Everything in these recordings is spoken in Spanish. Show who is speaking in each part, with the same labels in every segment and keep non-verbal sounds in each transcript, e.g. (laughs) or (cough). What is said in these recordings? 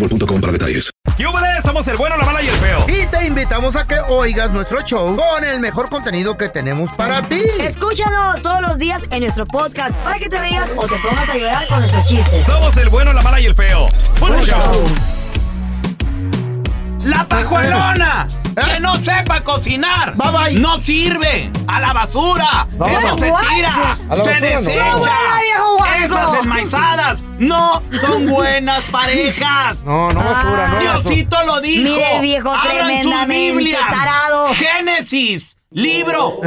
Speaker 1: boostmobile.com para detalles.
Speaker 2: ¡Yúbales! Somos el bueno, la mala y el feo.
Speaker 3: Y te invitamos a que oigas nuestro show con el mejor contenido que tenemos para ti.
Speaker 4: Escúchanos todos los días en nuestro podcast para que te rías o te pongas a llorar con nuestros chistes.
Speaker 2: Somos el bueno, la mala y el feo. ¡Puro show! ¡La pajuelona! Que no sepa cocinar.
Speaker 3: Bye, bye.
Speaker 2: No sirve. A la basura.
Speaker 3: Bye,
Speaker 2: Eso
Speaker 3: bye.
Speaker 2: se tira. Se
Speaker 3: basura, no.
Speaker 2: desecha.
Speaker 4: ¡Súbela,
Speaker 2: Esas enmaizadas no son (laughs) buenas parejas.
Speaker 3: No, no basura, no.
Speaker 2: Diosito lo dijo.
Speaker 4: Mire, viejo,
Speaker 2: Abran
Speaker 4: tremendamente tarado.
Speaker 2: Génesis, libro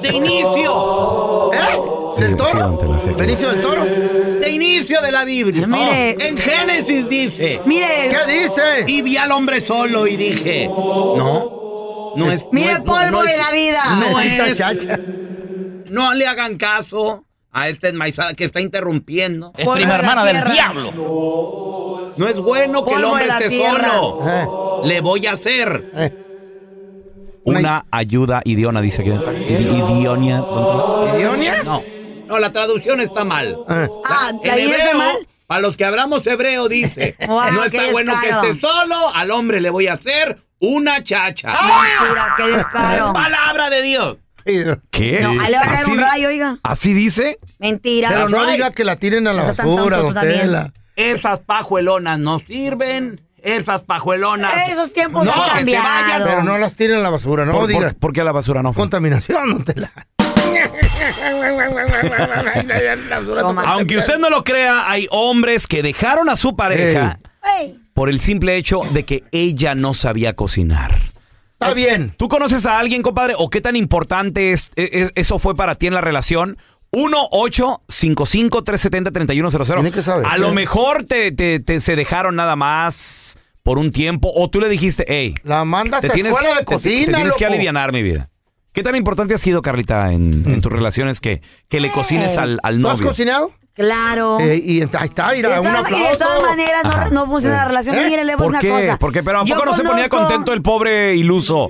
Speaker 2: de inicio.
Speaker 3: ¿Eh? ¿Del toro? ¿Benicio del toro?
Speaker 2: De inicio de la Biblia.
Speaker 4: Mire.
Speaker 2: En Génesis dice.
Speaker 4: Mire,
Speaker 3: ¿Qué dice?
Speaker 2: Y vi al hombre solo y dije, no, no es.
Speaker 4: Mire
Speaker 2: no es-
Speaker 4: polvo
Speaker 2: no
Speaker 4: de
Speaker 2: es-
Speaker 4: la vida.
Speaker 2: No
Speaker 3: Esta
Speaker 2: es.
Speaker 3: chacha.
Speaker 2: No le hagan caso a esta enmaizada que está interrumpiendo.
Speaker 4: Polvo de la tierra.
Speaker 2: No es bueno que el hombre esté solo. Le voy a hacer
Speaker 3: Eh.
Speaker 2: una ayuda idiona, dice que. Idionia.
Speaker 3: ¿Idionia?
Speaker 2: No, no, la traducción está mal.
Speaker 3: Eh.
Speaker 4: Ah, está mal.
Speaker 2: Para los que hablamos hebreo, dice: (laughs)
Speaker 4: Wow,
Speaker 2: No está bueno que esté solo, al hombre le voy a hacer una chacha.
Speaker 4: Mentira, qué (laughs) descaro.
Speaker 2: Palabra de Dios.
Speaker 5: ¿Qué?
Speaker 4: No, ahí le va a caer
Speaker 5: ¿Así
Speaker 4: un rayo, oiga.
Speaker 5: ¿Así dice?
Speaker 4: Mentira.
Speaker 3: Pero no diga que la tiren a la basura, don. Tela.
Speaker 2: Esas pajuelonas no sirven. Esas pajuelonas.
Speaker 4: Esos tiempos
Speaker 3: No,
Speaker 4: han
Speaker 3: que
Speaker 2: vayan,
Speaker 3: Pero no las tiren a la basura, no
Speaker 5: ¿Por,
Speaker 3: diga.
Speaker 5: por- por qué a la basura no?
Speaker 3: Contaminación, don Tela. (laughs)
Speaker 2: Aunque usted no lo crea, hay hombres que dejaron a su pareja por el simple hecho de que ella no sabía cocinar.
Speaker 3: Está bien.
Speaker 2: ¿Tú conoces a alguien, compadre? ¿O qué tan importante es, es- eso fue para ti en la relación? 1-855-370-3100.
Speaker 3: Tiene que saber.
Speaker 2: A lo mejor te, te- te- se dejaron nada más por un tiempo. O tú le dijiste, hey,
Speaker 3: La mandas
Speaker 2: te
Speaker 3: a
Speaker 2: tienes,
Speaker 3: escuela de
Speaker 2: te- te- te
Speaker 3: cocina,
Speaker 2: tienes que
Speaker 3: loco.
Speaker 2: aliviar mi vida. ¿Qué tan importante ha sido, Carlita, en, en tus relaciones que, que le cocines al, al
Speaker 3: ¿Tú has
Speaker 2: novio?
Speaker 3: cocinado?
Speaker 4: Claro.
Speaker 3: Eh, y ahí está,
Speaker 4: Y
Speaker 3: mira,
Speaker 4: de,
Speaker 3: un
Speaker 4: todas, y de todas maneras no, no funciona la relación.
Speaker 3: ¿Eh?
Speaker 4: Mire, le voy a
Speaker 2: ¿Por
Speaker 4: decir una
Speaker 2: qué?
Speaker 4: cosa.
Speaker 2: ¿Por qué? Pero ¿a
Speaker 4: Yo
Speaker 2: poco no se ponía contento el pobre iluso?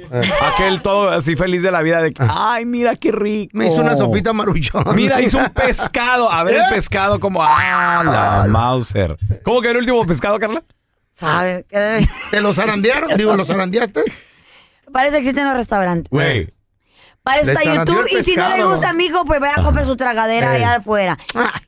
Speaker 2: Aquel todo así feliz de la vida de que, ay, mira qué rico.
Speaker 3: Me hizo una sopita maruchón.
Speaker 2: Mira, hizo un pescado. A ver el
Speaker 3: ¿Eh?
Speaker 2: pescado como, ah, la Mauser. ¿Cómo que el último pescado, Carla?
Speaker 4: ¿Sabe? ¿Qué?
Speaker 3: ¿Te los zarandearon? Digo, ¿los zarandeaste?
Speaker 4: Parece que existen los restaurantes.
Speaker 2: Güey.
Speaker 4: Para eso
Speaker 3: Le
Speaker 4: está
Speaker 3: zarandeó
Speaker 4: YouTube. Y si no le gusta, mijo, pues vaya a comprar su tragadera allá afuera.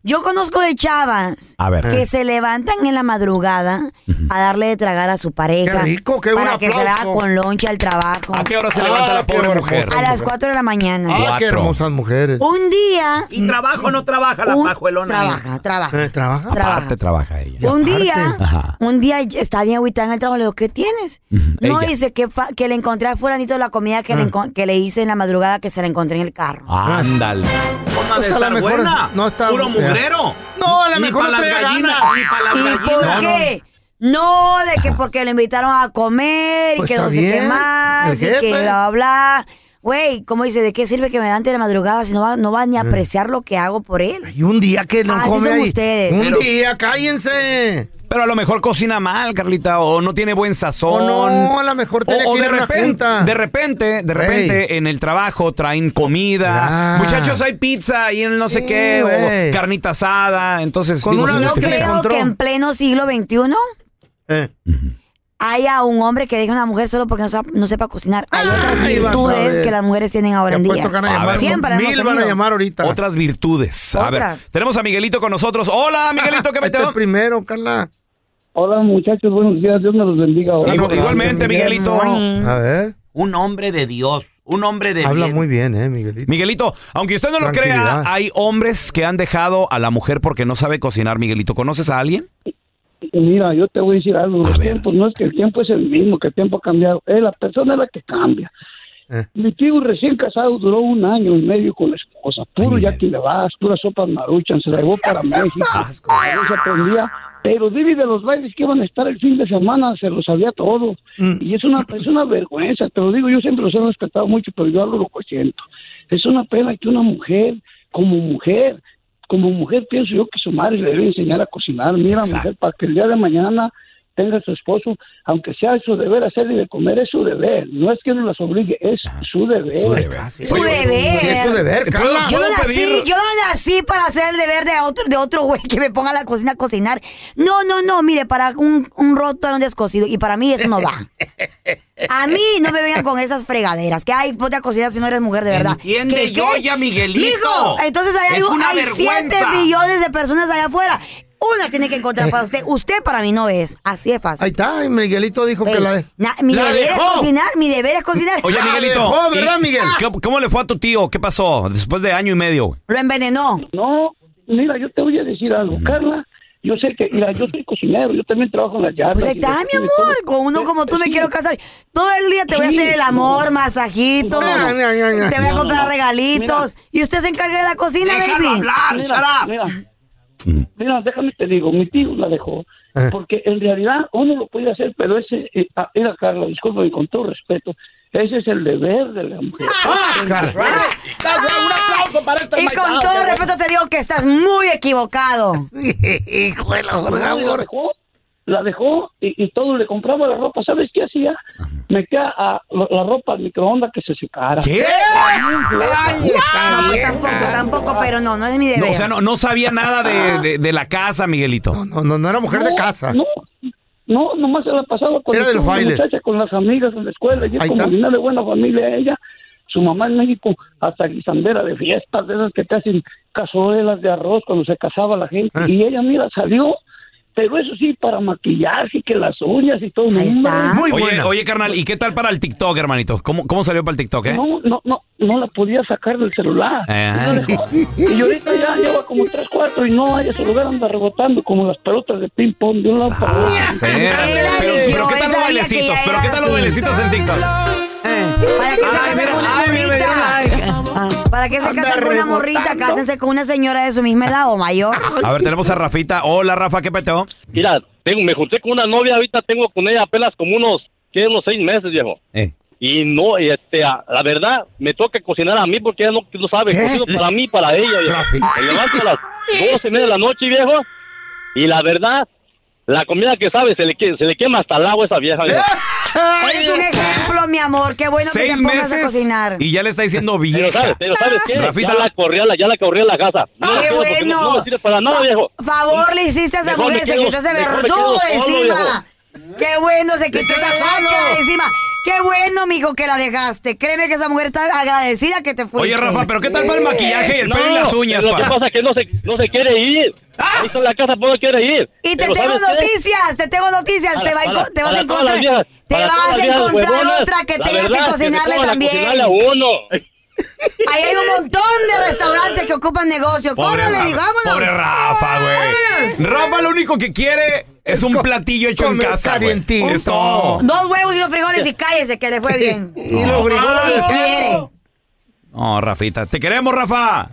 Speaker 4: Yo conozco de chavas
Speaker 2: A ver.
Speaker 4: que se levantan en la madrugada a darle de tragar a su pareja.
Speaker 3: Qué rico, qué
Speaker 4: Para que se la haga
Speaker 3: aplauso.
Speaker 4: con lonche al trabajo.
Speaker 2: ¿A qué hora se
Speaker 3: Ah,
Speaker 2: levanta la
Speaker 3: qué
Speaker 2: pobre mujer?
Speaker 4: A las 4 de la mañana.
Speaker 3: Ah, qué hermosas mujeres.
Speaker 4: Un día.
Speaker 2: ¿Y trabaja o no trabaja la pajuelona?
Speaker 4: Trabaja, trabaja.
Speaker 3: Eh, ¿Trabaja?
Speaker 4: trabaja.
Speaker 2: Aparte trabaja ella.
Speaker 4: Un día,
Speaker 2: Ajá.
Speaker 4: un día estaba bien agüitada en el trabajo, le digo, ¿qué tienes? No,
Speaker 2: ella.
Speaker 4: dice que, fa- que le encontré a fulanito la comida que, le, encon- que le hice en la madrugada que se la encontré en el carro.
Speaker 2: Ándale. Forma
Speaker 3: Pues
Speaker 2: de
Speaker 3: a lo
Speaker 2: estar
Speaker 3: mejor
Speaker 2: buena.
Speaker 3: no está-
Speaker 2: Puro mugrero.
Speaker 3: No, a lo mejor no
Speaker 2: las
Speaker 3: traía
Speaker 2: gallinas,
Speaker 3: ganas.
Speaker 2: ni para las
Speaker 4: ¿Y
Speaker 2: gallinas.
Speaker 4: por qué? No, de que porque le invitaron a comer y
Speaker 3: Pues
Speaker 4: que no sé qué más, y que bla, bla, bla. Güey, ¿cómo dice? ¿De qué sirve que me levante de la madrugada si no va, no va ni a apreciar lo que hago por él?
Speaker 3: Y un día que no
Speaker 4: Así
Speaker 3: come
Speaker 4: son
Speaker 3: ahí.
Speaker 4: ustedes.
Speaker 3: Un
Speaker 2: Pero-
Speaker 3: día, cállense.
Speaker 2: Pero a lo mejor cocina mal, Carlita, o no tiene buen
Speaker 3: O
Speaker 2: sazón.
Speaker 3: no, a lo mejor
Speaker 2: O, o
Speaker 3: que ir
Speaker 2: de
Speaker 3: a una
Speaker 2: repente,
Speaker 3: junta.
Speaker 2: de repente, de repente en el trabajo traen comida. Muchachos, hay pizza y el no sé
Speaker 3: Sí,
Speaker 2: qué,
Speaker 3: güey.
Speaker 2: o carnita asada. Entonces,
Speaker 3: Con
Speaker 2: digo,
Speaker 3: una
Speaker 2: se
Speaker 4: No
Speaker 2: justifica.
Speaker 4: creo que en pleno siglo XXI
Speaker 3: Eh.
Speaker 4: haya un hombre que deje a una mujer solo porque no, sa- no sepa cocinar. Hay
Speaker 3: Ay,
Speaker 4: otras virtudes que las mujeres tienen ahora en día.
Speaker 3: van a
Speaker 2: A
Speaker 3: llamar.
Speaker 2: ver.
Speaker 4: Siempre
Speaker 3: Mil van a llamar ahorita.
Speaker 2: Otras virtudes. A ver, tenemos a Miguelito con nosotros. Hola, (laughs) Miguelito, ¿qué
Speaker 3: Este es
Speaker 2: metió?
Speaker 3: el primero, Carla.
Speaker 6: Hola muchachos, buenos días, Dios me los bendiga.
Speaker 3: Hola,
Speaker 2: Igual-
Speaker 3: gracias,
Speaker 2: igualmente,
Speaker 3: Miguel.
Speaker 2: Miguelito.
Speaker 3: A ver.
Speaker 7: Un hombre de Dios, un hombre de
Speaker 3: Habla
Speaker 7: bien.
Speaker 3: muy bien, eh, Miguelito.
Speaker 2: Miguelito, aunque usted no lo crea, hay hombres que han dejado a la mujer porque no sabe cocinar, Miguelito. ¿Conoces a alguien?
Speaker 6: Mira, yo te voy a decir algo, los tiempos no es que el tiempo es el mismo, que el tiempo ha cambiado, es la persona la que cambia.
Speaker 3: Eh.
Speaker 6: Mi tío recién casado duró un año y medio con la esposa, puro ya que le vas, puras sopas maruchan, se la llevó (laughs) para México, si aprendía, pero Dili de los bailes que iban a estar el fin de semana, se lo sabía todo,
Speaker 3: Mm.
Speaker 6: y es una, es una vergüenza, te lo digo, yo siempre los he respetado mucho, pero yo hablo lo que siento. Es una pena que una mujer, como mujer, como mujer pienso yo que su madre le debe enseñar a cocinar. Mira,
Speaker 2: Exacto.
Speaker 6: mujer, para que el día de mañana tenga su esposo, aunque sea su deber hacerle de comer, es su deber. No es que no las obligue, es su deber.
Speaker 2: Su deber.
Speaker 4: Su
Speaker 2: Oye,
Speaker 4: deber.
Speaker 3: Sí, es tu deber,
Speaker 2: ¿puedo-
Speaker 3: Carla.
Speaker 4: Yo no
Speaker 2: ¿Puedo
Speaker 4: nací, yo no nací para hacer el deber de otro, de otro güey que me ponga a la cocina a cocinar. No, no, no, mire, para un, un roto un descosido y para mí eso no va. A mí no me vengan con esas fregaderas. Que hay ponte a cocinar si no eres mujer de verdad.
Speaker 7: Entiende
Speaker 4: ¿Qué,
Speaker 7: yo
Speaker 4: qué?
Speaker 7: ya, Miguelito.
Speaker 4: Mijo, entonces hay,
Speaker 7: Es
Speaker 4: un-
Speaker 7: una
Speaker 4: hay
Speaker 7: vergüenza.
Speaker 4: 7 millones de personas allá afuera. Una tiene que encontrar para usted. (laughs) Usted para mí no es. Así es fácil.
Speaker 3: Ahí está, y Miguelito dijo que la de.
Speaker 4: na- mi
Speaker 3: la
Speaker 4: deber es cocinar, mi deber es cocinar. (laughs)
Speaker 2: Oye, Miguelito.
Speaker 3: dejó, ¿verdad,
Speaker 2: ¿y-
Speaker 3: Miguel?
Speaker 2: ¿Cómo, cómo le fue a tu tío? ¿Qué pasó después de año y medio?
Speaker 4: Lo envenenó.
Speaker 6: No, mira, yo te voy a decir algo, Carla. Yo sé que, mira, yo soy cocinero, yo también trabajo en las yardas.
Speaker 4: Pues está, mi amor. Con uno como tú me
Speaker 6: Sí.
Speaker 4: quiero casar. Todo el día te voy a hacer el amor,
Speaker 6: no.
Speaker 4: masajitos.
Speaker 6: No, no,
Speaker 3: no, no, no.
Speaker 4: Te voy a
Speaker 6: No,
Speaker 4: comprar
Speaker 6: no.
Speaker 4: regalitos. Y usted se encarga de la cocina,
Speaker 7: Déjalo
Speaker 4: baby.
Speaker 7: hablar,
Speaker 6: Mira,
Speaker 7: shut up.
Speaker 6: mira, déjame te digo, mi tío la dejó,
Speaker 3: Eh.
Speaker 6: porque en realidad uno lo puede hacer, pero ese, eh, ah, mira Carla, disculpa, con todo respeto, ese es el deber de la mujer.
Speaker 3: Ah, Carla.
Speaker 7: Un aplauso para este
Speaker 4: Y con todo respeto te digo que estás muy equivocado. (laughs)
Speaker 3: Hijo de la
Speaker 6: la dejó, y, y todo le compraba la ropa, ¿sabes qué hacía? Metía a, la, la ropa al microondas que se secara.
Speaker 2: ¿Qué?
Speaker 3: Ay,
Speaker 4: No, pues tampoco, tampoco, pero no, no es mi deber.
Speaker 2: No, o sea, no, no sabía nada de, de- de la casa, Miguelito.
Speaker 3: No, no, no, no era mujer de casa.
Speaker 6: No, no, nomás se la pasaba con,
Speaker 3: Era de los bailes.
Speaker 6: muchacha, con las amigas en la escuela. Y es como venía de buena familia ella. Su mamá en México, hasta guisandera de fiestas, de esas que te hacen cazuelas de arroz cuando se casaba la gente.
Speaker 3: Ah.
Speaker 6: Y ella, mira, salió, pero eso sí, para maquillarse y que las uñas y todo.
Speaker 4: Ahí está.
Speaker 3: Muy
Speaker 2: Oye,
Speaker 3: buena.
Speaker 2: oye, carnal, ¿y qué tal para el TikTok, hermanito? ¿Cómo, cómo salió para el TikTok, eh?
Speaker 6: No, no, no, no la podía sacar del celular. Y la dejó. Y ahorita ya lleva como tres, cuatro y no hay ese lugar anda rebotando como las pelotas de ping pong de un lado para otro.
Speaker 2: Ah, Pero, ¿qué tal los bailecitos? ¿Pero qué tal los bailecitos en TikTok? Eh.
Speaker 4: Para que
Speaker 2: Ay, mira, ay.
Speaker 4: Para que se case con una morrita, cásense con una señora de su misma edad o mayor.
Speaker 2: A ver, tenemos a Rafita. Hola, Rafa, ¿qué peteo?
Speaker 8: Mira, tengo, me junté con una novia, ahorita tengo con ella apenas como unos, ¿qué? Unos seis meses, viejo.
Speaker 2: Eh.
Speaker 8: Y no, este, a- la verdad, me toca cocinar a mí porque ella no, no sabe,
Speaker 3: ¿Qué?
Speaker 8: cocino para mí para ella, viejo. Me levanto a las doce y media de la noche, viejo, y la verdad, la comida que sabe, se le, se le quema hasta el agua a esa vieja, viejo. (laughs)
Speaker 4: Eres un ejemplo, mi amor. Qué bueno que te pongas a
Speaker 2: meses
Speaker 4: cocinar.
Speaker 2: y ya le está diciendo
Speaker 8: Pero
Speaker 2: vieja.
Speaker 8: sabes, pero sabes qué,
Speaker 2: Rafita.
Speaker 8: ya la corrí a la, ya la corrí a la casa. No
Speaker 4: ¡Qué bueno!
Speaker 8: No, no me sirve para nada, viejo.
Speaker 4: Favor le hiciste a esa
Speaker 8: Mejor
Speaker 4: mujer, se quitó ese verdugo encima. Qué bueno, se quitó esa de encima. Qué bueno, mijo, que la dejaste. Créeme que esa mujer está agradecida que te fuiste.
Speaker 2: Oye, Rafa, ¿pero qué tal para el maquillaje y el pelo y las uñas,
Speaker 8: Lo que
Speaker 2: pa?
Speaker 8: pasa es que no se, no se quiere ir. Ahí está en la casa, pues no quiere ir.
Speaker 4: Y te
Speaker 8: Pero
Speaker 4: tengo noticias, te tengo noticias.
Speaker 8: Para-
Speaker 4: te, va a te vas a encontrar, te vas a encontrar otra que tengas que cocinarle
Speaker 8: a
Speaker 4: también.
Speaker 8: cocinarle a uno. (laughs)
Speaker 4: Ahí hay un montón de restaurantes que ocupan negocio.
Speaker 2: Pobre
Speaker 4: Córrele,
Speaker 2: Rafa,
Speaker 4: digámonos.
Speaker 2: pobre Rafa, güey. Rafa lo único que quiere es un platillo hecho en casa, güey.
Speaker 3: calientito.
Speaker 2: Es todo.
Speaker 4: Dos huevos y unos frijoles y cállese que le fue bien.
Speaker 3: Y los frijoles.
Speaker 2: No, Rafita, te queremos, Rafa.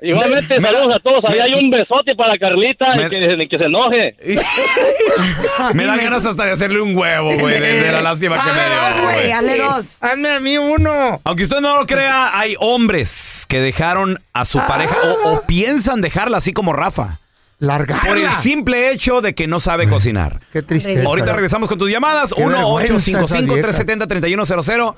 Speaker 8: Igualmente,
Speaker 2: Me-
Speaker 8: saludos a todos. Ahí
Speaker 2: me-
Speaker 8: hay un besote para Carlita y que, que se enoje. (laughs)
Speaker 2: me da ganas hasta de hacerle un huevo, güey, de, de la lástima que me
Speaker 4: Hazle dos,
Speaker 2: dio.
Speaker 4: güey, hazle dos.
Speaker 3: Hazme a mí uno.
Speaker 2: Aunque usted no lo crea, hay hombres que dejaron a su pareja o, o piensan dejarla así como Rafa.
Speaker 3: Largarla.
Speaker 2: por el simple hecho de que no sabe cocinar.
Speaker 3: Qué tristeza.
Speaker 2: Ahorita regresamos con tus llamadas.
Speaker 3: Qué vergüenza esa
Speaker 2: 1-855-370-3100.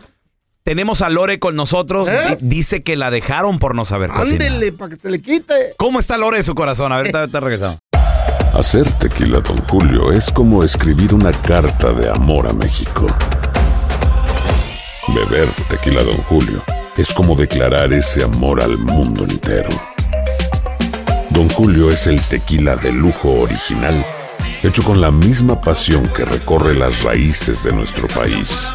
Speaker 2: Tenemos a Lore con nosotros.
Speaker 3: ¿Eh?
Speaker 2: Di- Dice que la dejaron por no saber cocinar.
Speaker 3: Ándele, para que se le quite.
Speaker 2: ¿Cómo está Lore de su corazón? A ver, te, te regresamos.
Speaker 9: Hacer tequila, Don Julio, es como escribir una carta de amor a México. Beber tequila, Don Julio, es como declarar ese amor al mundo entero. Don Julio es el tequila de lujo original, hecho con la misma pasión que recorre las raíces de nuestro país.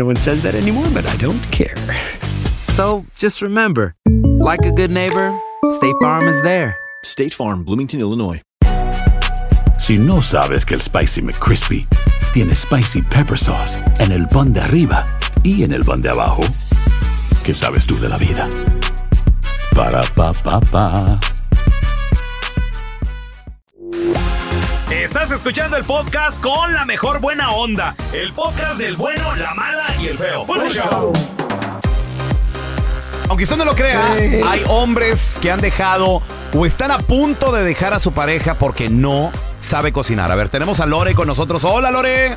Speaker 10: no one says that anymore, but I don't care.
Speaker 11: So just remember, like a good neighbor, State Farm is there.
Speaker 12: State Farm, Bloomington, Illinois.
Speaker 13: Si no sabes que el Spicy McCrispy tiene Spicy Pepper Sauce en el pan de arriba y en el pan de abajo, ¿qué sabes tú de la vida? Para, pa, pa, pa.
Speaker 2: Estás escuchando el podcast con la mejor buena onda. El podcast del bueno, la mala y el feo. Bueno, show. Aunque usted no lo crea, hay hombres que han dejado o están a punto de dejar a su pareja porque no sabe cocinar. A ver, tenemos a Lore con nosotros. Hola, Lore.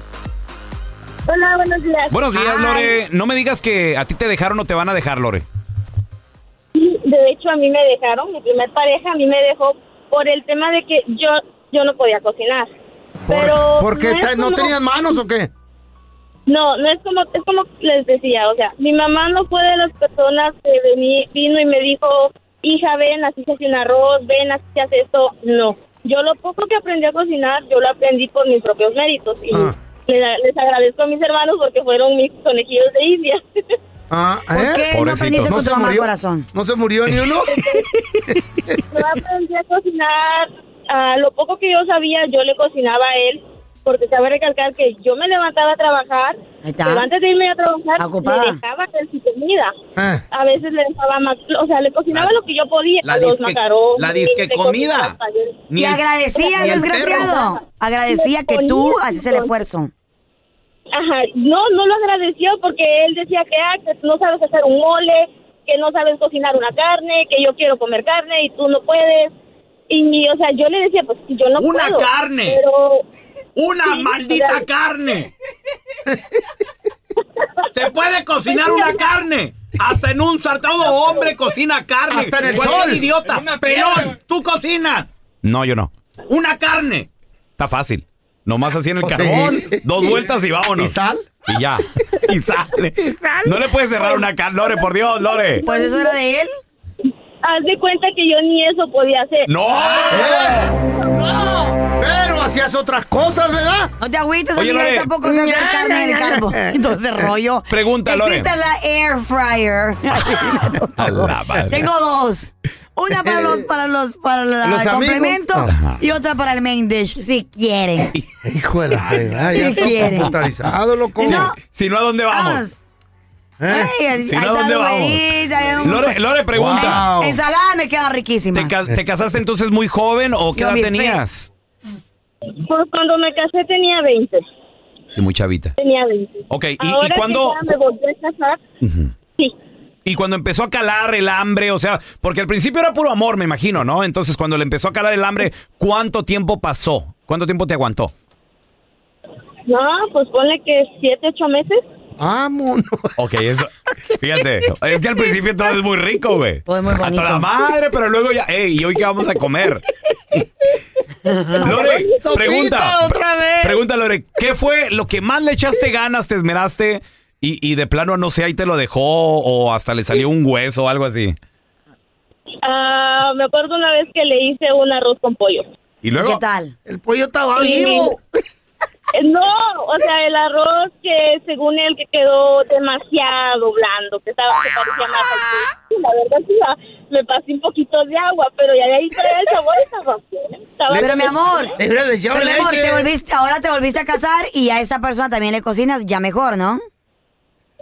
Speaker 14: Hola, buenos días.
Speaker 2: Buenos días, Lore. No me digas que a ti te dejaron o te van a dejar, Lore.
Speaker 14: Sí, de hecho, a mí me dejaron, mi primer pareja a mí me dejó por el tema de que yo yo no podía cocinar. Pero
Speaker 3: ¿Por qué? ¿No
Speaker 14: como-
Speaker 3: tenías manos o qué?
Speaker 14: No, no es como es como les decía, o sea, mi mamá no fue de las personas que vení- vino y me dijo, hija, ven, así se hace un arroz, ven, así se hace esto. No, yo lo poco que aprendí a cocinar, yo lo aprendí por mis propios méritos y
Speaker 3: Ah.
Speaker 14: le- les agradezco a mis hermanos porque fueron mis conejillos de India.
Speaker 3: Ah,
Speaker 4: ¿Por
Speaker 3: ¿eh?
Speaker 4: qué no aprendiste con
Speaker 3: se
Speaker 4: tu mamá
Speaker 3: murió?
Speaker 4: corazón?
Speaker 3: ¿No se murió ni uno? (laughs)
Speaker 14: Yo aprendí a cocinar, a lo poco que yo sabía, yo le cocinaba a él, porque cabe recalcar que yo me levantaba a trabajar,
Speaker 4: está.
Speaker 14: pero antes de irme a trabajar,
Speaker 4: Ocupada.
Speaker 14: le dejaba hacer su comida.
Speaker 3: Eh.
Speaker 14: A veces le dejaba, ma- o sea, le cocinaba
Speaker 7: La-
Speaker 14: lo que yo podía,
Speaker 7: la
Speaker 14: los
Speaker 7: disque-
Speaker 14: macarrones.
Speaker 7: la disque comida. Ni
Speaker 4: y
Speaker 7: el-
Speaker 4: agradecía, desgraciado. Agradecía que tú haces el esfuerzo.
Speaker 14: Ajá, no, no lo agradeció porque él decía que, ah, que no sabes hacer un mole, que no sabes cocinar una carne, que yo quiero comer carne y tú no puedes. Y, o sea, yo le decía, pues yo no
Speaker 7: ¡Una
Speaker 14: puedo.
Speaker 7: carne!
Speaker 14: Pero
Speaker 7: ¡Una
Speaker 14: Sí,
Speaker 7: maldita
Speaker 14: o sea-
Speaker 7: carne! ¡Se puede cocinar una carne! Hasta en un sartén todo hombre cocina carne.
Speaker 3: Hasta en el
Speaker 7: Cualquier
Speaker 3: sol.
Speaker 7: idiota. Pelón, tú cocinas.
Speaker 2: No, yo no.
Speaker 7: Una carne.
Speaker 2: Está fácil. Nomás así en el
Speaker 3: Pues
Speaker 2: carbón,
Speaker 3: sí.
Speaker 2: dos vueltas y vámonos.
Speaker 3: ¿Y sal?
Speaker 2: Y ya. (laughs) Y sale. No le puedes cerrar una carne, Lore, por Dios, Lore.
Speaker 4: Pues eso era de él.
Speaker 14: Haz de cuenta que yo ni eso podía hacer.
Speaker 2: ¡No!
Speaker 3: Pero hacías otras cosas, ¿verdad?
Speaker 4: No te agüites,
Speaker 2: Oye,
Speaker 4: amiga,
Speaker 2: Lore.
Speaker 4: yo tampoco sé hacer carne en el carbón. Entonces, rollo.
Speaker 2: Pregunta, Lore.
Speaker 4: Existe la air fryer. (laughs)
Speaker 2: A la madre.
Speaker 4: Tengo dos. Una para los, (laughs) para los, para la-
Speaker 3: Los
Speaker 4: el complemento
Speaker 2: Ajá.
Speaker 4: y otra para el main dish, si quieren. (laughs)
Speaker 3: Hijo de la
Speaker 4: Si
Speaker 3: ya está
Speaker 4: quiere.
Speaker 3: computarizado, loco.
Speaker 4: No.
Speaker 2: Si no, ¿a dónde vamos?
Speaker 4: Vamos.
Speaker 3: ¿Eh?
Speaker 4: Ay,
Speaker 2: Si no, ¿a
Speaker 4: está
Speaker 2: dónde vamos? Lore, Lore, pregunta.
Speaker 3: Wow.
Speaker 4: Ensalada me queda riquísima.
Speaker 2: ¿Te, ca- te casaste entonces muy joven o qué
Speaker 4: Yo,
Speaker 2: edad tenías?
Speaker 14: Pues cuando me casé tenía 20.
Speaker 2: Sí, muy chavita.
Speaker 14: Tenía 20.
Speaker 2: Ok, ¿y,
Speaker 14: Ahora
Speaker 2: y cuándo,
Speaker 14: que ya me volví a casar, sí.
Speaker 2: y cuando empezó a calar el hambre? O sea, porque al principio era puro amor, me imagino, ¿no? Entonces, cuando le empezó a calar el hambre, ¿cuánto tiempo pasó? ¿Cuánto tiempo te aguantó?
Speaker 14: No, pues ponle que 7, 8 meses.
Speaker 3: Vámonos.
Speaker 2: Ok, eso. Fíjate, es que al principio todo es muy rico, güey.
Speaker 4: Todo es muy
Speaker 2: A
Speaker 4: bonito.
Speaker 2: toda madre, pero luego ya, ey, ¿y hoy qué vamos a comer? (laughs) Lore, pregunta.
Speaker 3: otra vez.
Speaker 2: Pregunta, Lore, ¿qué fue lo que más le echaste ganas, te esmeraste y, y de plano, no sé, ahí te lo dejó o hasta le salió un hueso o algo así?
Speaker 14: Ah, me acuerdo una vez que le hice un arroz con pollo.
Speaker 2: Y luego,
Speaker 4: ¿Qué tal?
Speaker 3: El pollo estaba
Speaker 14: Sí.
Speaker 3: vivo.
Speaker 14: No, o sea, el arroz que según él que quedó demasiado blando, que estaba que parecía más al sí, la verdad sí, la- me pasé un poquito de agua, pero ya de ahí traía el sabor estaba bien. Estaba
Speaker 4: Pero mi amor, pero, mi amor, te volviste, ahora te volviste a casar y a esta persona también le cocinas ya mejor, ¿no?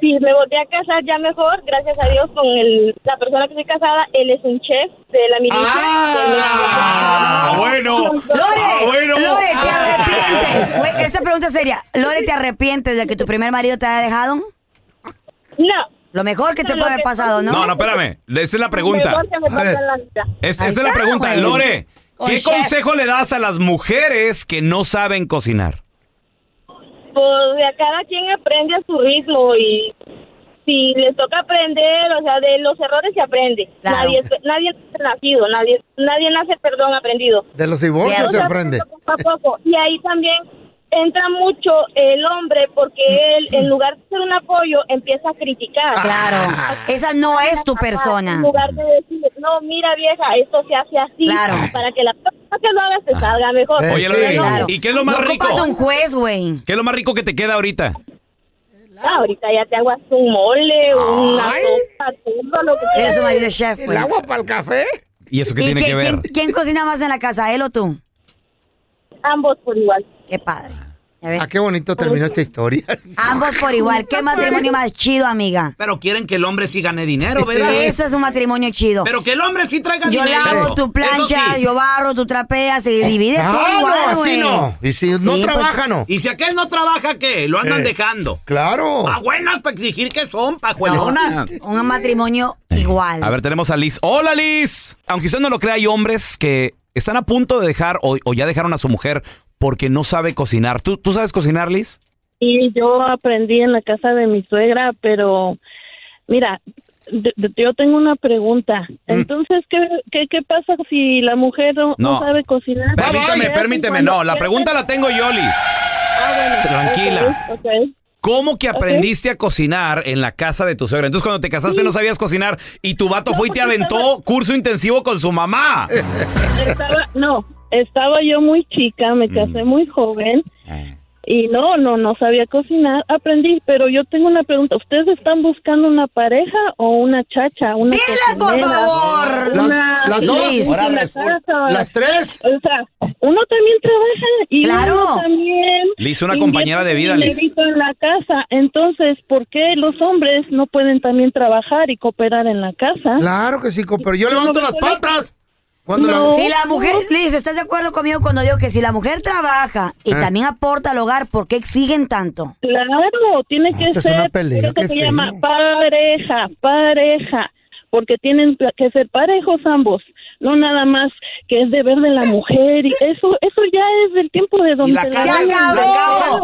Speaker 14: Sí, me volví a casar ya mejor, gracias a Dios, con el, la persona que estoy casada. Él es un chef de la milicia.
Speaker 2: Ah, bueno.
Speaker 4: Lore,
Speaker 2: Ah, bueno.
Speaker 4: Lore, ¿te
Speaker 2: Ah.
Speaker 4: arrepientes? Güey, esta pregunta es seria. Lore, ¿te arrepientes de que tu primer marido te haya dejado?
Speaker 14: No.
Speaker 4: Lo mejor que te puede haber pasado, ¿no?
Speaker 2: No, no, espérame. Esa es la pregunta. Es- esa es la pregunta. Lore, ¿qué consejo le das a las mujeres que no saben cocinar?
Speaker 14: Pues de a cada quien aprende a su ritmo y si les toca aprender, o sea, de los errores se aprende.
Speaker 4: Claro.
Speaker 14: Nadie, es- nadie nace nacido, nadie, nadie nace, perdón, aprendido.
Speaker 3: De los divorcios se aprende.
Speaker 14: Poco a poco. Y ahí también entra mucho el hombre porque él, en lugar de ser un apoyo, empieza a criticar.
Speaker 4: Claro. Esa no es tu persona.
Speaker 14: En lugar de decir, no, mira vieja, esto se hace así.
Speaker 4: Claro.
Speaker 14: Para que la que lo hagas te salga mejor.
Speaker 2: Oye, Lore, ¿y qué es lo más
Speaker 4: no
Speaker 2: rico?
Speaker 4: ocupas un juez, güey.
Speaker 2: ¿Qué es lo más rico que te queda ahorita?
Speaker 14: Ah, ahorita ya te hago hasta un mole, una sopa, todo lo que
Speaker 4: Eres
Speaker 14: quieras.
Speaker 4: su marido de chef,
Speaker 3: ¿El
Speaker 4: güey.
Speaker 3: agua para el café?
Speaker 2: ¿Y eso qué
Speaker 4: ¿Y
Speaker 2: tiene que ver?
Speaker 4: quién- quién cocina más en la casa, él o tú?
Speaker 14: Ambos por igual.
Speaker 4: Qué padre.
Speaker 3: Ah, qué bonito terminó esta historia. (laughs)
Speaker 4: Ambos por igual. ¿Qué matrimonio más chido, amiga?
Speaker 7: Pero quieren que el hombre sí gane dinero, ¿verdad?
Speaker 4: Eso es un matrimonio chido.
Speaker 7: Pero que el hombre sí traiga
Speaker 4: Yo
Speaker 7: dinero.
Speaker 4: lavo tu plancha,
Speaker 7: sí.
Speaker 4: yo barro, tú trapeas, se divide
Speaker 3: Ah,
Speaker 4: todo igual,
Speaker 3: no, así no. Y si no
Speaker 4: pues,
Speaker 3: trabaja, no.
Speaker 7: Y si aquel no trabaja, ¿qué? Lo andan
Speaker 3: Eh,
Speaker 7: dejando.
Speaker 3: Claro.
Speaker 7: A buenas para exigir que son, pajuelonas.
Speaker 4: Un matrimonio igual.
Speaker 2: A ver, tenemos a Liz. ¡Hola, Liz! Aunque usted no lo crea, hay hombres que están a punto de dejar o, o ya dejaron a su mujer porque no sabe cocinar. ¿Tú, ¿Tú sabes cocinar, Liz?
Speaker 15: Y yo aprendí en la casa de mi suegra, pero mira, yo tengo una pregunta. Entonces, ¿qué, qué, qué pasa si la mujer no, sabe cocinar?
Speaker 2: Permíteme,
Speaker 15: ¿Qué hace
Speaker 2: permíteme.
Speaker 15: cuando-
Speaker 2: No, la pregunta la tengo yo, Liz.
Speaker 15: Ah, bueno,
Speaker 2: Tranquila. ¿Cómo que aprendiste a cocinar en la casa de tu suegra? Entonces, cuando te casaste no sabías cocinar y tu vato fue y te aventó curso intensivo con su mamá.
Speaker 15: Estaba, no, estaba yo muy chica, me casé muy joven y no, no, no sabía cocinar. Aprendí, pero yo tengo una pregunta. ¿Ustedes están buscando una pareja o una chacha? Una
Speaker 4: ¡Dile, por
Speaker 15: cocinera?
Speaker 4: favor!
Speaker 15: Una-
Speaker 3: Las- las dos.
Speaker 15: Casa.
Speaker 3: las tres.
Speaker 15: O sea, uno también trabaja y
Speaker 4: Claro.
Speaker 15: uno también...
Speaker 2: Liz, una compañera de vida,
Speaker 15: un
Speaker 2: Liz.
Speaker 15: en la casa. Entonces, ¿por qué los hombres no pueden también trabajar y cooperar en la casa?
Speaker 3: Claro que sí, pero yo levanto las patas. Cuando
Speaker 15: No.
Speaker 4: Si la mujer, Liz, ¿estás de acuerdo conmigo cuando digo que si la mujer trabaja y
Speaker 3: Ah.
Speaker 4: también aporta al hogar, ¿por qué exigen tanto?
Speaker 15: Claro, tiene que
Speaker 3: esto es una
Speaker 15: ser,
Speaker 3: pelea,
Speaker 15: por eso
Speaker 3: qué
Speaker 15: se
Speaker 3: feo.
Speaker 15: llama pareja, pareja, porque tienen que ser parejos ambos, no nada más que es deber de la mujer y eso, eso ya es del tiempo de donde
Speaker 7: la
Speaker 15: la
Speaker 7: casa-
Speaker 4: ¡Se acabó!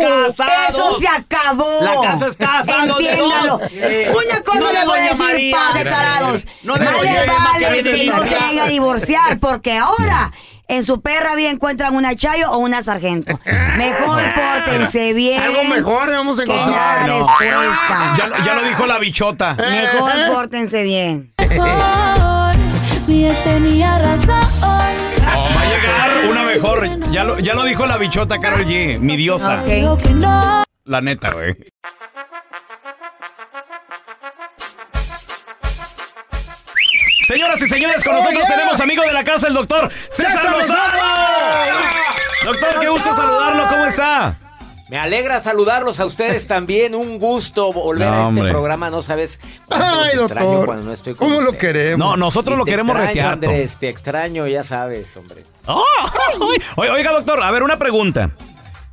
Speaker 4: ¡Eso se acabó!
Speaker 7: La casa es casado
Speaker 4: Entiéndalo.
Speaker 7: dos. Eh,
Speaker 4: Una cosa
Speaker 7: no
Speaker 4: le voy a decir,
Speaker 7: María.
Speaker 4: par de tarados.
Speaker 7: No de
Speaker 4: Más
Speaker 7: Doña
Speaker 4: le
Speaker 7: María
Speaker 4: vale que no se vayan a divorciar, porque ahora en su perra vida encuentran una chayo o una sargento. Mejor (laughs) pórtense bien.
Speaker 3: Algo mejor vamos a
Speaker 4: Que
Speaker 3: encontrar.
Speaker 4: nada les cuesta.
Speaker 2: Ya, lo- ya lo dijo la bichota.
Speaker 4: Mejor pórtense bien.
Speaker 16: Mi tenía razón.
Speaker 2: Oh, va a llegar una mejor. Ya lo, ya lo dijo la bichota Carol G, mi diosa.
Speaker 16: Que.
Speaker 2: La neta, güey. Señoras y señores, con nosotros tenemos amigo de la casa, el doctor César
Speaker 3: ¡César
Speaker 2: Lozano. Doctor, qué gusto saludarlo. ¿Cómo está?
Speaker 17: Me alegra saludarlos a ustedes también. Un gusto volver
Speaker 2: No,
Speaker 17: a este
Speaker 2: hombre.
Speaker 17: programa. No sabes cuánto los
Speaker 3: Ay,
Speaker 17: extraño
Speaker 3: doctor.
Speaker 17: cuando no estoy con
Speaker 3: ¿Cómo lo queremos?
Speaker 2: No, nosotros
Speaker 17: Y
Speaker 2: lo
Speaker 17: te
Speaker 2: queremos
Speaker 17: extraño,
Speaker 2: retear.
Speaker 17: Andrés, te extraño, ya sabes, hombre.
Speaker 2: Oh, (laughs) oiga, oiga, doctor, a ver, una pregunta.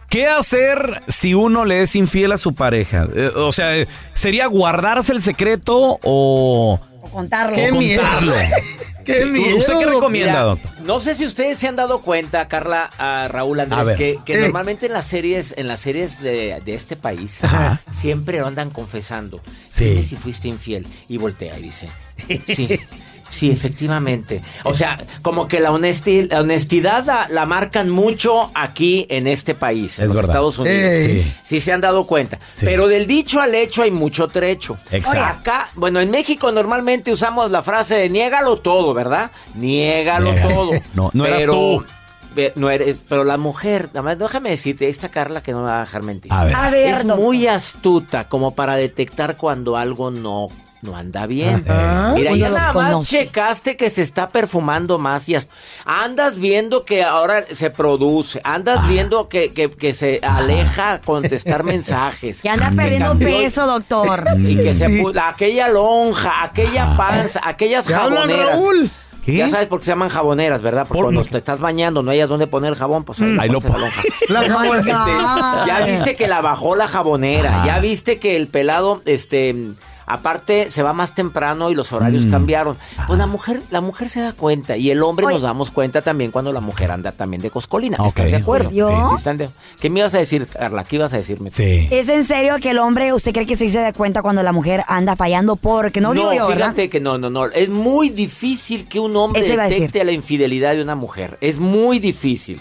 Speaker 2: ¿Qué hacer si uno le es infiel a su pareja? Eh, o sea, eh, ¿sería guardarse el secreto o,
Speaker 4: O contarlo.
Speaker 3: Qué
Speaker 2: o contarlo? (laughs)
Speaker 3: ¡Qué miedo!
Speaker 2: ¿Usted qué recomienda, doctor?
Speaker 17: No sé si ustedes se han dado cuenta, Carla, a Raúl Andrés, que, que
Speaker 3: Eh.
Speaker 17: normalmente en las series, en las series de, de este país, siempre andan confesando.
Speaker 2: Sí.
Speaker 17: Dime si fuiste infiel. Y voltea y dice, sí. (laughs) Sí, efectivamente. O sea, como que la, honesti- la honestidad la, la marcan mucho aquí en este país, en
Speaker 2: Es
Speaker 17: los
Speaker 2: verdad.
Speaker 17: Estados Unidos.
Speaker 3: Ey.
Speaker 17: Sí. Sí se han dado cuenta.
Speaker 2: Sí.
Speaker 17: Pero del dicho al hecho hay mucho trecho.
Speaker 2: Exacto.
Speaker 17: Acá, bueno, en México normalmente usamos la frase de niégalo todo, ¿verdad? Niégalo
Speaker 2: Niega.
Speaker 17: todo. (laughs)
Speaker 2: No, no eras tú.
Speaker 17: No eres, pero la mujer, déjame decirte, esta Carla que no me va a dejar mentir.
Speaker 2: A ver.
Speaker 4: A ver,
Speaker 17: es
Speaker 4: doctor.
Speaker 17: muy astuta como para detectar cuando algo no no anda bien.
Speaker 3: Ah,
Speaker 17: Mira,
Speaker 4: pues
Speaker 17: ya nada más
Speaker 4: conozco.
Speaker 17: checaste que se está perfumando más y hasta- andas viendo que ahora se produce, andas
Speaker 4: Ah.
Speaker 17: viendo que, que- que se aleja contestar (laughs) mensajes.
Speaker 4: Que anda perdiendo peso, doctor. (laughs)
Speaker 17: Y que se
Speaker 3: Sí.
Speaker 17: pu- aquella lonja, aquella panza, aquellas
Speaker 3: ¿Te hablan,
Speaker 17: jaboneras.
Speaker 3: Raúl?
Speaker 5: ¿Qué?
Speaker 17: Ya sabes por qué se llaman jaboneras, ¿verdad? Porque
Speaker 5: Por-
Speaker 17: cuando te estás bañando no hayas dónde poner el jabón, pues ahí,
Speaker 5: Mm. lo
Speaker 17: pones la Este,
Speaker 4: God.
Speaker 17: ya viste que la bajó la jabonera, ya viste que el pelado, este, aparte se va más temprano y los horarios cambiaron. Pues la mujer, la mujer se da cuenta y el hombre
Speaker 4: Oye.
Speaker 17: nos damos cuenta también cuando la mujer anda también de coscolina.
Speaker 5: Ok.
Speaker 17: ¿Estás de acuerdo?
Speaker 4: ¿Yo?
Speaker 17: Sí, sí están de- ¿Qué me ibas a decir, Carla? ¿Qué ibas a decirme?
Speaker 5: Sí.
Speaker 4: ¿Es en serio que el hombre, usted cree que sí se da cuenta cuando la mujer anda fallando? Porque no, digo yo, ¿verdad?
Speaker 17: fíjate que no, no, no. Es muy difícil que un hombre
Speaker 4: a
Speaker 17: detecte la infidelidad de una mujer. Es muy difícil.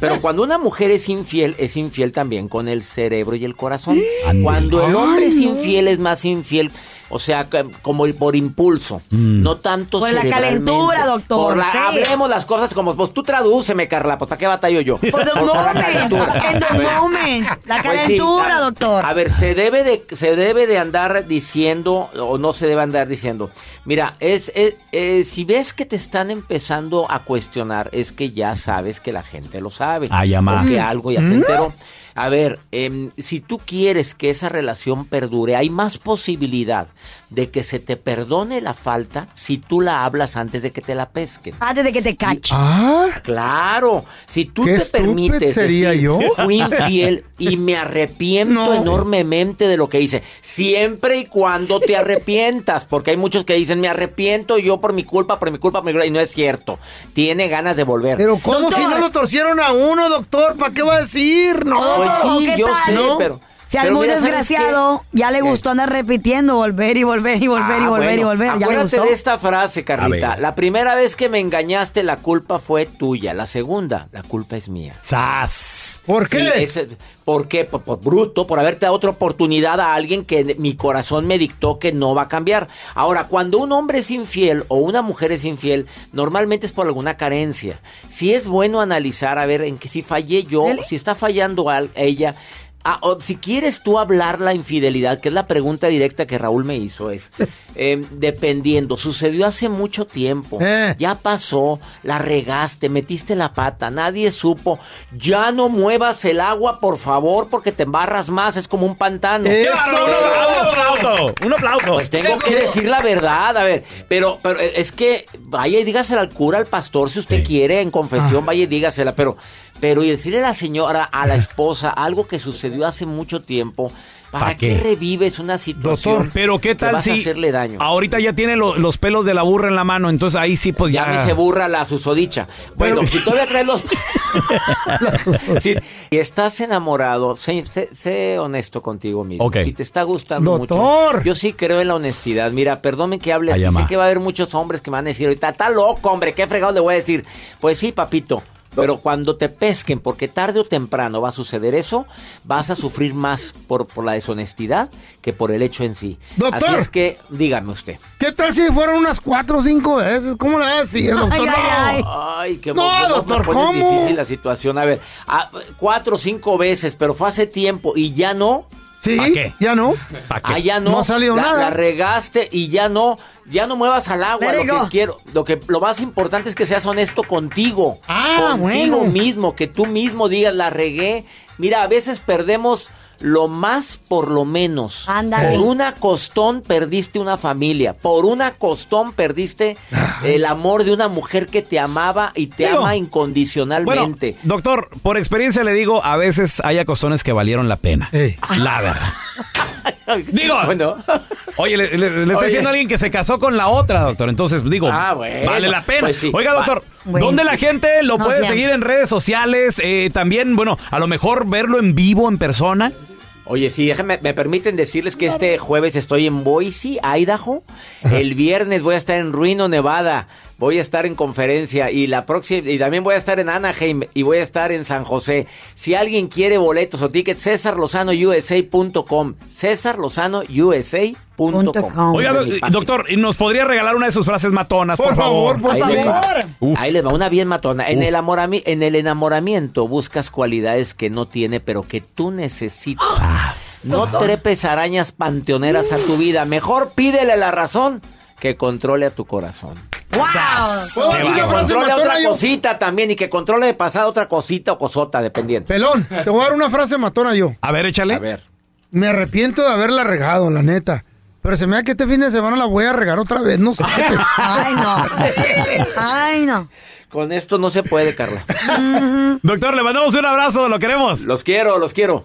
Speaker 17: Pero cuando una mujer es infiel, es infiel también con el cerebro y el corazón. Cuando el hombre es infiel, es más infiel. O sea, como el- por impulso, no tanto
Speaker 4: Por la calentura, doctor,
Speaker 17: Por la-
Speaker 4: sí.
Speaker 17: Hablemos las cosas como, pues tú tradúceme, Carla, pues ¿para qué batallo yo?
Speaker 4: For the (laughs)
Speaker 17: Por la
Speaker 4: moment,
Speaker 17: calentura.
Speaker 4: in the moment. La
Speaker 17: Pues sí,
Speaker 4: calentura,
Speaker 17: a-
Speaker 4: doctor.
Speaker 17: A ver, se debe de se debe de andar diciendo o no se debe andar diciendo. Mira, es, es- eh, si ves que te están empezando a cuestionar, es que ya sabes que la gente lo sabe.
Speaker 5: Ah, ya, ma.
Speaker 17: O que algo ya se enteró. A ver, em, si tú quieres que esa relación perdure, hay más posibilidad de que se te perdone la falta si tú la hablas antes de que te la pesquen.
Speaker 4: Antes de que te cache.
Speaker 3: Ah,
Speaker 17: Claro, si tú
Speaker 3: Qué
Speaker 17: te permites
Speaker 3: sería
Speaker 17: decir,
Speaker 3: yo.
Speaker 17: fui infiel y me arrepiento
Speaker 3: No.
Speaker 17: enormemente de lo que hice, siempre y cuando te arrepientas, porque hay muchos que dicen, me arrepiento yo por mi culpa, por mi culpa, por mi culpa", y no es cierto, tiene ganas de volver.
Speaker 3: pero ¿cómo
Speaker 4: Doctor.
Speaker 3: si no lo torcieron a uno, doctor? ¿Para qué va a decir? No.
Speaker 17: Pues
Speaker 4: ¿O
Speaker 17: sí, yo sé, pero...
Speaker 4: Si
Speaker 17: pero
Speaker 4: algún
Speaker 17: mira, ¿sabes
Speaker 4: desgraciado ya le
Speaker 17: ¿Qué?
Speaker 4: gustó andar repitiendo, volver y volver y volver y
Speaker 17: Ah,
Speaker 4: volver y volver. Ya le
Speaker 17: Acuérdate
Speaker 4: gustó.
Speaker 17: de esta frase, Carlita.
Speaker 5: A.
Speaker 17: La primera vez que me engañaste, la culpa fue tuya. La segunda, la culpa es mía.
Speaker 5: ¡Sas!
Speaker 3: ¿Por
Speaker 17: Sí,
Speaker 3: qué?
Speaker 17: ese- ¿Por qué? Por, por bruto, por haberte dado otra oportunidad a alguien que mi corazón me dictó que no va a cambiar. Ahora, cuando un hombre es infiel o una mujer es infiel, normalmente es por alguna carencia. Si es bueno analizar, a ver, en que si fallé yo,
Speaker 4: ¿Really?
Speaker 17: si está fallando al- ella. Ah, o si quieres tú hablar la infidelidad, que es la pregunta directa que Raúl me hizo, es (laughs) eh, dependiendo, sucedió hace mucho tiempo,
Speaker 3: Eh.
Speaker 17: ya pasó, la regaste, metiste la pata, nadie supo, ya no muevas el agua, por favor, porque te embarras más, es como un pantano.
Speaker 3: Eso.
Speaker 5: ¡Un aplauso! ¡Un aplauso!
Speaker 17: Pues tengo que decir la verdad, a ver, pero, pero es que vaya y dígasela al cura, al pastor, si usted
Speaker 5: Sí.
Speaker 17: quiere, en confesión, vaya y dígasela, pero, pero y decirle a la señora, a la esposa, algo que sucedió hace mucho tiempo, ¿para
Speaker 5: ¿Pa
Speaker 17: qué?
Speaker 5: qué?
Speaker 17: revives una situación?
Speaker 3: Doctor,
Speaker 5: Pero qué
Speaker 17: que
Speaker 5: tal
Speaker 17: vas a
Speaker 5: si
Speaker 17: hacerle daño?
Speaker 5: ahorita ya tiene lo- los pelos de la burra en la mano, entonces ahí sí pues ya...
Speaker 17: Ya me se burra la susodicha. Bueno,
Speaker 5: Pero-
Speaker 17: si todavía traes los... (laughs) (laughs) si si estás enamorado, sé, sé- sé honesto contigo mismo.
Speaker 5: Ok.
Speaker 17: Si te está gustando
Speaker 3: Doctor.
Speaker 17: mucho. Yo sí creo en la honestidad. Mira, perdónme que hable así. Sé que va a haber muchos hombres que me van a decir ahorita, está loco, hombre, qué fregado le voy a decir. Pues sí, papito. Pero cuando te pesquen, porque tarde o temprano va a suceder eso, vas a sufrir más por, por la deshonestidad que por el hecho en sí.
Speaker 3: Doctor.
Speaker 17: Así es que, dígame usted.
Speaker 3: ¿Qué tal si fueron unas cuatro o cinco veces? ¿Cómo le decir, doctor?
Speaker 4: Ay, ay, ay.
Speaker 17: Ay, qué
Speaker 3: No, doctor, ¿cómo?
Speaker 17: difícil la situación. A ver, ah, cuatro o cinco veces, pero fue hace tiempo y ya no.
Speaker 3: ¿Sí?
Speaker 5: ¿Pa qué?
Speaker 3: ¿Ya no?
Speaker 5: ¿Pa qué?
Speaker 17: Ah, ya no.
Speaker 3: No ha salido
Speaker 17: la,
Speaker 3: nada.
Speaker 17: La regaste y ya no. Ya no muevas al agua. Lo que quiero, lo que lo más importante es que seas honesto contigo.
Speaker 3: Ah,
Speaker 17: contigo
Speaker 3: bueno.
Speaker 17: mismo, que tú mismo digas la regué. Mira, a veces perdemos lo más por lo menos.
Speaker 4: Ándale.
Speaker 17: Por una costón perdiste una familia. Por una costón perdiste el amor de una mujer que te amaba y te
Speaker 5: Digo,
Speaker 17: ama
Speaker 5: Bueno,
Speaker 17: incondicionalmente.
Speaker 5: doctor, por experiencia le digo, a veces hay acostones que valieron la pena. La verdad. (laughs) Digo,
Speaker 17: Bueno.
Speaker 5: oye, le, le- le está diciendo a alguien que se casó con la otra, doctor. Entonces, digo,
Speaker 17: Ah, bueno.
Speaker 5: vale la pena.
Speaker 17: Pues sí.
Speaker 5: Oiga,
Speaker 17: Va.
Speaker 5: doctor,
Speaker 4: Bueno.
Speaker 5: ¿dónde la gente lo
Speaker 4: No
Speaker 5: puede seguir en redes sociales? Eh, también, bueno, a lo mejor verlo en vivo, en persona.
Speaker 17: Oye, sí, déjenme, me permiten decirles que este jueves estoy en Boise, Idaho. El viernes voy a estar en Reno, Nevada. Voy a estar en conferencia y la próxima y también voy a estar en Anaheim y voy a estar en San José. Si alguien quiere boletos o tickets, cesarlozanousa.com. cesarlozanousa.com.
Speaker 5: Oiga, doctor, ¿y ¿nos podría regalar una de sus frases matonas, por,
Speaker 3: Por favor, por
Speaker 17: Ahí les va.
Speaker 3: favor.
Speaker 5: Uf.
Speaker 17: Ahí les va una bien matona. En el, amorami- en el enamoramiento buscas cualidades que no tiene, pero que tú necesitas. No trepes arañas panteoneras a tu vida. Mejor pídele la razón que controle a tu corazón.
Speaker 3: ¿Puedo
Speaker 17: Que,
Speaker 3: decir una frase
Speaker 17: controle otra
Speaker 3: yo?
Speaker 17: cosita también y que controle de pasada otra cosita o cosota, dependiendo.
Speaker 3: Pelón, te voy a dar una frase matona yo.
Speaker 5: A ver, échale.
Speaker 17: A ver.
Speaker 3: Me arrepiento de haberla regado, la neta. Pero se me da que este fin de semana la voy a regar otra vez, no sé. (laughs)
Speaker 4: Ay, no. Ay, no.
Speaker 17: Con esto no se puede, Carla.
Speaker 5: Doctor, le mandamos un abrazo, lo queremos.
Speaker 17: Los quiero, los quiero.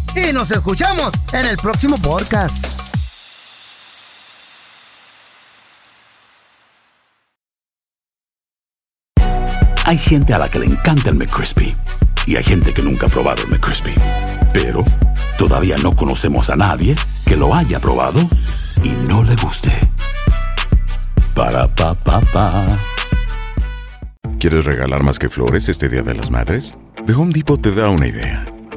Speaker 3: Y nos escuchamos en el próximo podcast.
Speaker 13: Hay gente a la que le encanta el McCrispy y hay gente que nunca ha probado el McCrispy. Pero todavía no conocemos a nadie que lo haya probado y no le guste. Para pa pa pa.
Speaker 9: ¿Quieres regalar más que flores este Día de las Madres? The Home Depot te da una idea.